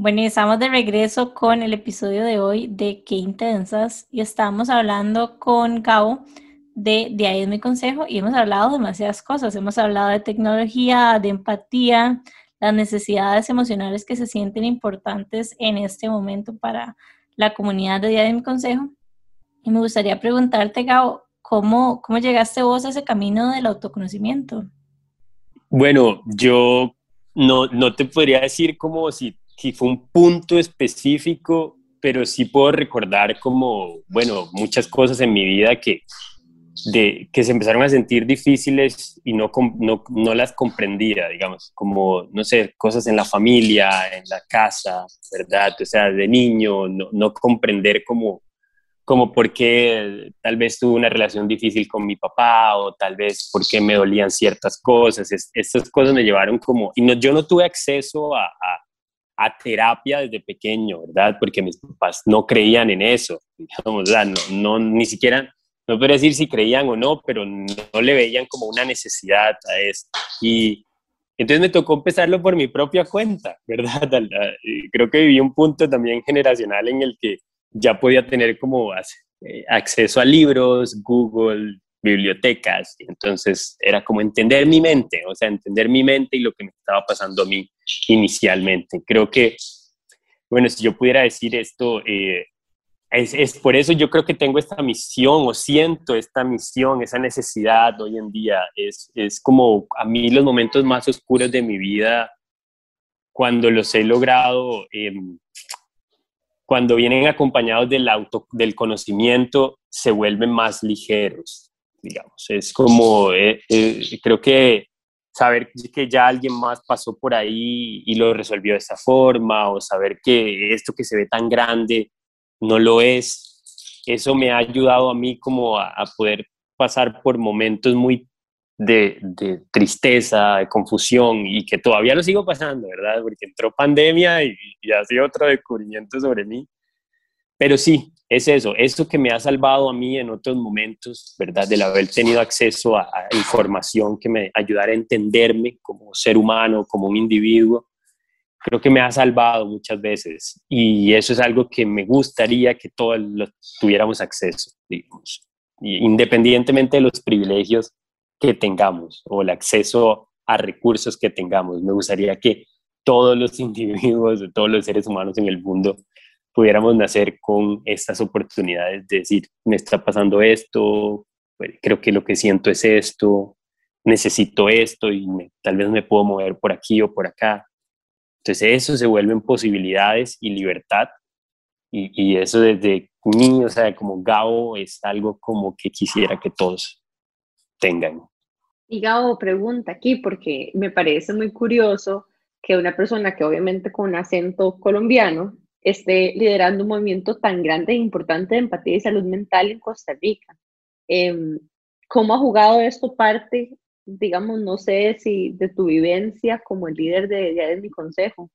bueno, estamos de regreso con el episodio de hoy de Qué Intensas y estamos hablando con Gabo de De ahí es mi consejo y hemos hablado de demasiadas cosas. Hemos hablado de tecnología, de empatía, las necesidades emocionales que se sienten importantes en este momento para la comunidad de Día de mi consejo. Y me gustaría preguntarte, Gabo, ¿cómo, cómo llegaste vos a ese camino del autoconocimiento? Bueno, yo no, no te podría decir como si si fue un punto específico, pero sí puedo recordar como, bueno, muchas cosas en mi vida que, de, que se empezaron a sentir difíciles y no, no, no las comprendía, digamos, como, no sé, cosas en la familia, en la casa, ¿verdad? O sea, de niño, no, no comprender como, como por qué tal vez tuve una relación difícil con mi papá o tal vez por qué me dolían ciertas cosas. estas cosas me llevaron como, y no, yo no tuve acceso a a terapia desde pequeño, ¿verdad? Porque mis papás no creían en eso, digamos. No, no, ni siquiera, no puedo decir si creían o no, pero no le veían como una necesidad a esto. Y entonces me tocó empezarlo por mi propia cuenta, ¿verdad? Creo que viví un punto también generacional en el que ya podía tener como eh, acceso a libros, Google, bibliotecas. Entonces era como entender mi mente, o sea, entender mi mente y lo que me estaba pasando a mí inicialmente. Creo que, bueno, si yo pudiera decir esto, eh, es, es, por eso yo creo que tengo esta misión o siento esta misión, esa necesidad hoy en día. Es, es como a mí los momentos más oscuros de mi vida, cuando los he logrado, em, cuando vienen acompañados del, auto, del conocimiento, se vuelven más ligeros digamos. Es como, eh, eh, creo que saber que ya alguien más pasó por ahí y lo resolvió de esa forma, o saber que esto que se ve tan grande no lo es, eso me ha ayudado a mí como a, poder pasar por momentos muy de, de, tristeza, de confusión y que todavía lo sigo pasando, ¿verdad? Porque entró pandemia y, y ha sido otro descubrimiento sobre mí. Pero sí, es eso, eso que me ha salvado a mí en otros momentos, ¿verdad? Del haber tenido acceso a, información que me ayudara a entenderme como ser humano, como un individuo, creo que me ha salvado muchas veces. Y eso es algo que me gustaría que todos tuviéramos acceso, digamos, independientemente de los privilegios que tengamos o el acceso a recursos que tengamos. Me gustaría que todos los individuos, todos los seres humanos en el mundo pudiéramos nacer con estas oportunidades de decir, me está pasando esto, pues, creo que lo que siento es esto, necesito esto y tal vez me puedo mover por aquí o por acá. Entonces eso se vuelven posibilidades y libertad y, y eso desde niño, o sea, como Gabo es algo como que quisiera que todos tengan. Y Gabo pregunta aquí porque me parece muy curioso que una persona que obviamente con un acento colombiano esté liderando un movimiento tan grande e importante de empatía y salud mental en Costa Rica. Em, ¿Cómo ha jugado esto parte, digamos, no sé si de tu vivencia como el líder de, de mi consejo?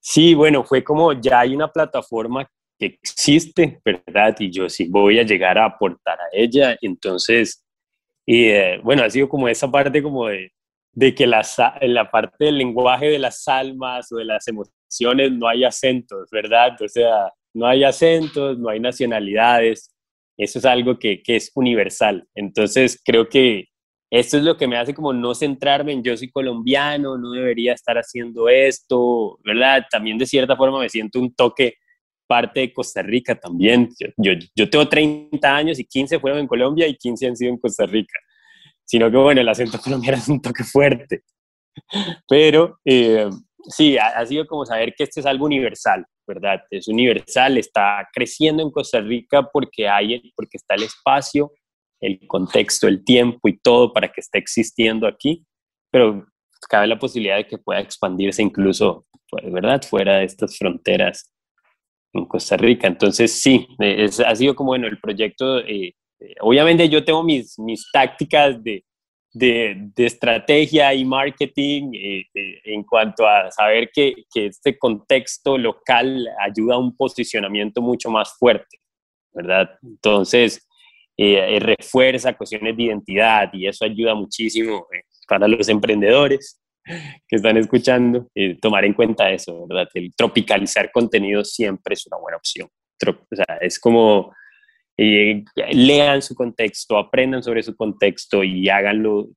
Sí, bueno, fue como ya hay una plataforma que existe, ¿verdad? Y yo sí voy a llegar a aportar a ella. Entonces, eh, bueno, ha sido como esa parte como de, de que la, en la parte del lenguaje de las almas o de las emociones no hay acentos, ¿verdad? O sea, no hay acentos, no hay nacionalidades, eso es algo que, que es universal. Entonces, creo que esto es lo que me hace como no centrarme en yo soy colombiano, no debería estar haciendo esto, ¿verdad? También de cierta forma me siento un toque parte de Costa Rica también. Yo, yo, tengo 30 años y 15 fueron en Colombia y 15 han sido en Costa Rica. Sino que, bueno, el acento colombiano es un toque fuerte. Pero eh, sí, ha, ha, sido como saber que este es algo universal, ¿verdad? Es universal, está creciendo en Costa Rica porque, hay, porque está el espacio el contexto, el tiempo y todo para que esté existiendo aquí, pero cabe la posibilidad de que pueda expandirse incluso, pues, ¿verdad?, fuera de estas fronteras en Costa Rica. Entonces, sí, es, ha sido como, bueno, el proyecto, eh, eh, obviamente yo tengo mis, mis tácticas de, de, estrategia y marketing eh, en cuanto a saber que, que este contexto local ayuda a un posicionamiento mucho más fuerte, ¿verdad? Entonces, eh, eh, refuerza cuestiones de identidad y eso ayuda muchísimo eh, para los emprendedores que están escuchando, tomar en cuenta eso, ¿verdad? El tropicalizar contenido siempre es una buena opción. o sea, es como lean su contexto, aprendan sobre su contexto y háganlo,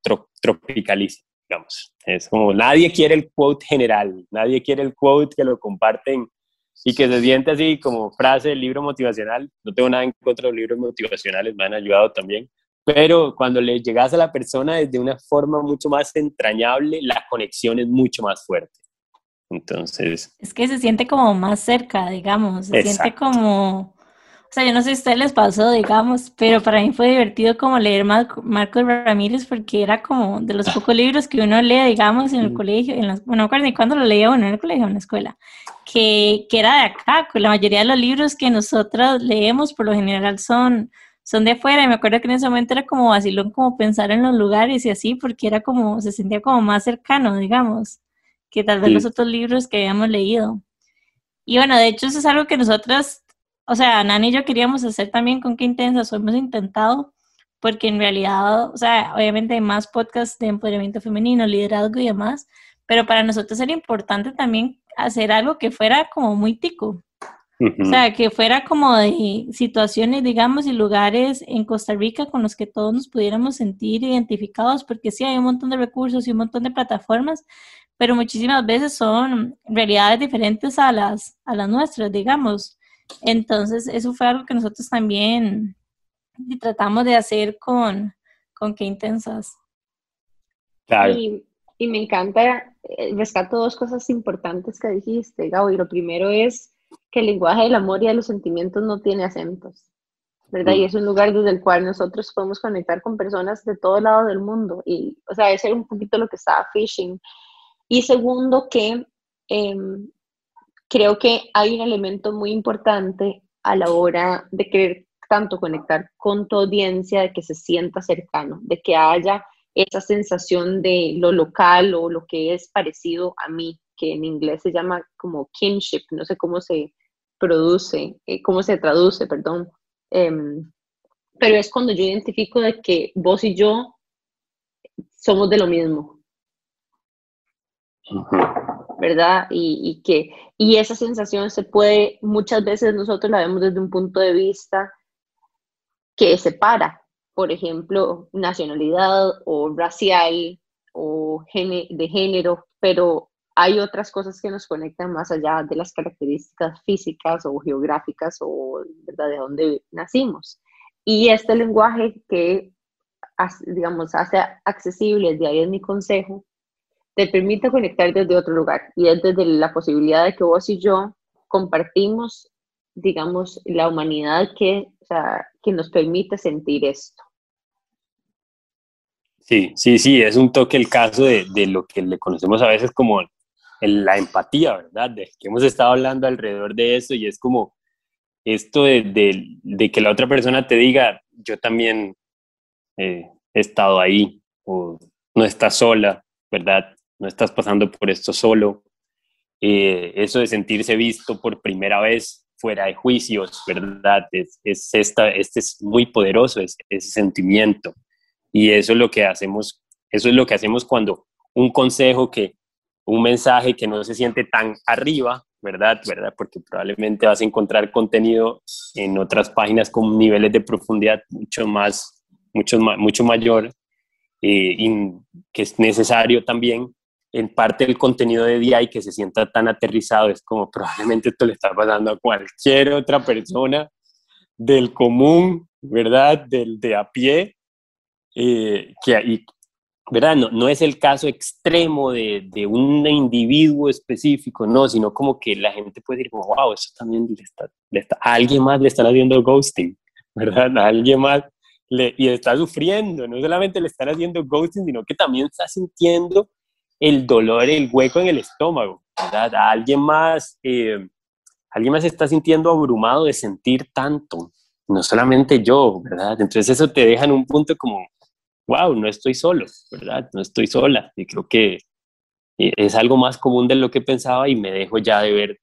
tropicalicen, digamos. Es como nadie quiere el quote general, nadie quiere el quote que lo comparten y que se siente así como frase del libro motivacional. No tengo nada en contra de los libros motivacionales, me han ayudado también. Pero cuando le llegas a la persona desde una forma mucho más entrañable, la conexión es mucho más fuerte. Entonces... Es que se siente como más cerca, digamos, se siente como o sea, yo no sé si a ustedes les pasó, digamos, pero para mí fue divertido como leer Marcos Ramírez porque era como de los pocos libros que uno lee, digamos, en el colegio, en las, bueno, no recuerdo ni cuándo lo leía uno en el colegio en la escuela, que, que era de acá, la mayoría de los libros que nosotros leemos por lo general son, son de afuera y me acuerdo que en ese momento era como vacilón como pensar en los lugares y así porque era como, se sentía como más cercano, digamos, que tal vez los otros libros que habíamos leído. Y bueno, de hecho eso es algo que nosotras o sea, Nani y yo queríamos hacer también con qué intensas, hemos intentado, porque en realidad, o sea, obviamente hay más podcasts de empoderamiento femenino, liderazgo y demás, pero para nosotros era importante también hacer algo que fuera como muy tico. O sea, que fuera como de situaciones, digamos, y lugares en Costa Rica con los que todos nos pudiéramos sentir identificados, porque sí hay un montón de recursos y un montón de plataformas, pero muchísimas veces son realidades diferentes a las, a las nuestras, digamos. Entonces, eso fue algo que nosotros también tratamos de hacer con, con Qué Intensas. Y, y, me encanta, eh, rescato dos cosas importantes que dijiste, Gabo, y lo primero es que el lenguaje del amor y de los sentimientos no tiene acentos, ¿verdad? Y mm. es un lugar desde el cual nosotros podemos conectar con personas de todo lado del mundo, y, o sea, ese era un poquito lo que estaba fishing. Y segundo, que eh, creo que hay un elemento muy importante a la hora de querer tanto conectar con tu audiencia, de que se sienta cercano, de que haya esa sensación de lo local o lo que es parecido a mí, que en inglés se llama como kinship, no sé cómo se produce, eh, cómo se traduce, perdón. Em, pero es cuando yo identifico de que vos y yo somos de lo mismo. ¿Verdad? Y, que, y esa sensación se puede, muchas veces nosotros la vemos desde un punto de vista que separa, por ejemplo, nacionalidad o racial o de género, pero hay otras cosas que nos conectan más allá de las características físicas o geográficas o ¿verdad? de dónde nacimos. Y este lenguaje que, digamos, hace accesible, de ahí es mi consejo, te permite conectar desde otro lugar y es desde la posibilidad de que vos y yo compartimos, digamos, la humanidad que, o sea, que nos permite sentir esto. Sí, sí, sí, es un toque el caso de, de lo que le conocemos a veces como la empatía, ¿verdad? De que hemos estado hablando alrededor de eso y es como esto de, de, de que la otra persona te diga, yo también eh, he estado ahí, o no estás sola, ¿verdad? No estás pasando por esto solo. Eh, eso de sentirse visto por primera vez fuera de juicios, ¿verdad? Es, esta, este es muy poderoso, ese sentimiento. Y eso es lo que hacemos, eso es lo que hacemos cuando un consejo que, un mensaje que no se siente tan arriba, ¿verdad? ¿verdad? Porque probablemente vas a encontrar contenido en otras páginas con niveles de profundidad mucho más, mucho, mucho mayor eh, y que es necesario también en parte del contenido de DI que se sienta tan aterrizado, es como probablemente esto le está pasando a cualquier otra persona del común, ¿verdad? Del de a pie, eh, que, ¿verdad? No, no, es el caso extremo de, de, un individuo específico, no, sino como que la gente puede decir, wow, eso también le está, le está, a alguien más le están haciendo ghosting, ¿verdad? A alguien más le, y está sufriendo, no solamente le están haciendo ghosting, sino que también está sintiendo el dolor, el hueco en el estómago, ¿verdad? Alguien más, eh, alguien más está sintiendo abrumado de sentir tanto, no solamente yo, ¿verdad? Entonces eso te deja en un punto como, wow, no estoy solo, ¿verdad? No estoy sola. Y creo que eh, es algo más común de lo que pensaba y me dejo ya de ver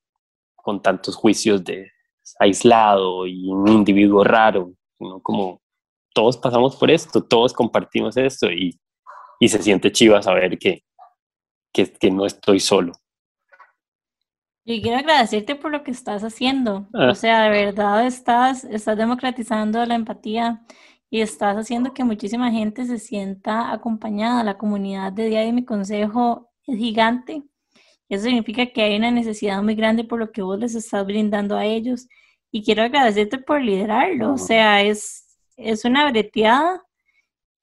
con tantos juicios de aislado y un individuo raro, ¿no? Como todos pasamos por esto, todos compartimos esto y, y se siente chiva saber que, que, no estoy solo. Y quiero agradecerte por lo que estás haciendo. O ah. sea, de verdad estás, estás democratizando la empatía y estás haciendo que muchísima gente se sienta acompañada. La comunidad de Día de mi Consejo es gigante. Eso significa que hay una necesidad muy grande por lo que vos les estás brindando a ellos. Y quiero agradecerte por liderarlo. O sea, es, es una breteada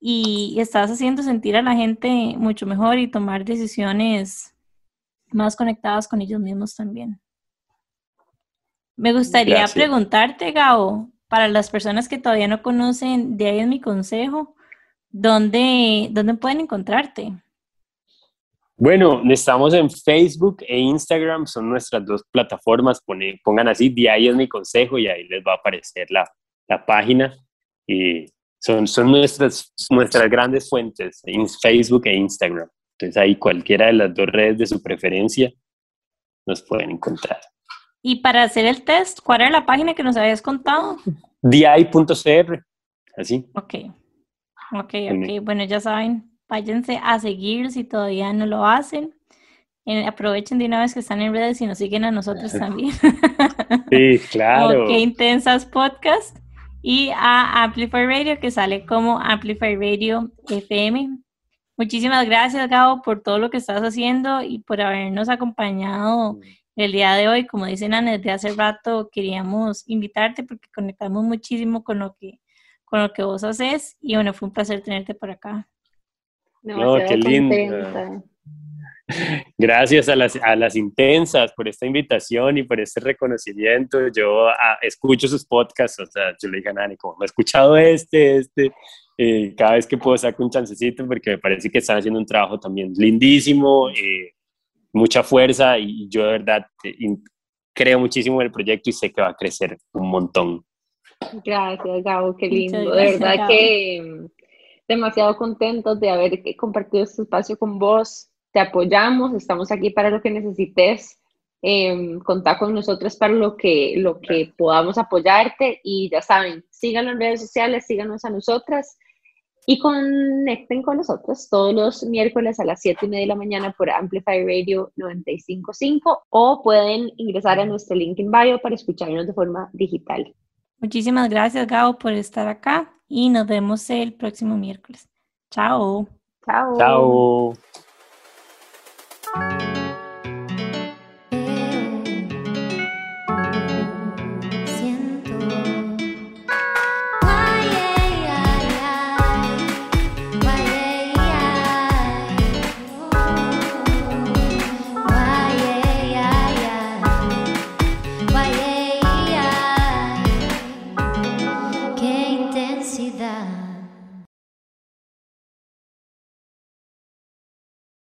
y estás haciendo sentir a la gente mucho mejor y tomar decisiones más conectadas con ellos mismos también. Me gustaría preguntarte, Gabo, para las personas que todavía no conocen, de ahí es mi consejo, ¿dónde, dónde pueden encontrarte? Bueno, estamos en Facebook e Instagram, son nuestras dos plataformas, pongan así, de ahí es mi consejo y ahí les va a aparecer la, la página. Y son, son nuestras, nuestras grandes fuentes, en Facebook e Instagram. Entonces ahí cualquiera de las dos redes de su preferencia nos pueden encontrar. Y para hacer el test, ¿cuál era la página que nos habías contado? di.cr, así. Ok, ok, ok. Bueno, ya saben, váyanse a seguir si todavía no lo hacen. Eh, aprovechen de una vez que están en redes y nos siguen a nosotros también. Sí, claro. ok, intensas podcast y a Amplify Radio que sale como Amplify Radio FM. Muchísimas gracias, Gabo, por todo lo que estás haciendo y por habernos acompañado el día de hoy. Como dicen Ana, desde hace rato queríamos invitarte porque conectamos muchísimo con lo que, con lo que vos haces y bueno, fue un placer tenerte por acá. No, qué lindo. Gracias a las, a las intensas por esta invitación y por este reconocimiento. Yo ah, escucho sus podcasts, o sea, yo le dije a Nani, como, me he escuchado este, este, eh, cada vez que puedo sacar un chancecito porque me parece que están haciendo un trabajo también lindísimo, eh, mucha fuerza y yo de verdad eh, creo muchísimo en el proyecto y sé que va a crecer un montón. Gracias, Gabo, qué lindo. de verdad que mm, demasiado contentos de haber compartido este espacio con vos te apoyamos, estamos aquí para lo que necesites, eh, contar con nosotros para lo que, lo que podamos apoyarte y ya saben, síganos en redes sociales, síganos a nosotras y conecten con nosotros todos los miércoles a las 7 y media de la mañana por Amplify Radio 955 o pueden ingresar a nuestro link en bio para escucharnos de forma digital. Muchísimas gracias, Gabo, por estar acá y nos vemos el próximo miércoles. Chao. Chao. Chao. Thank you.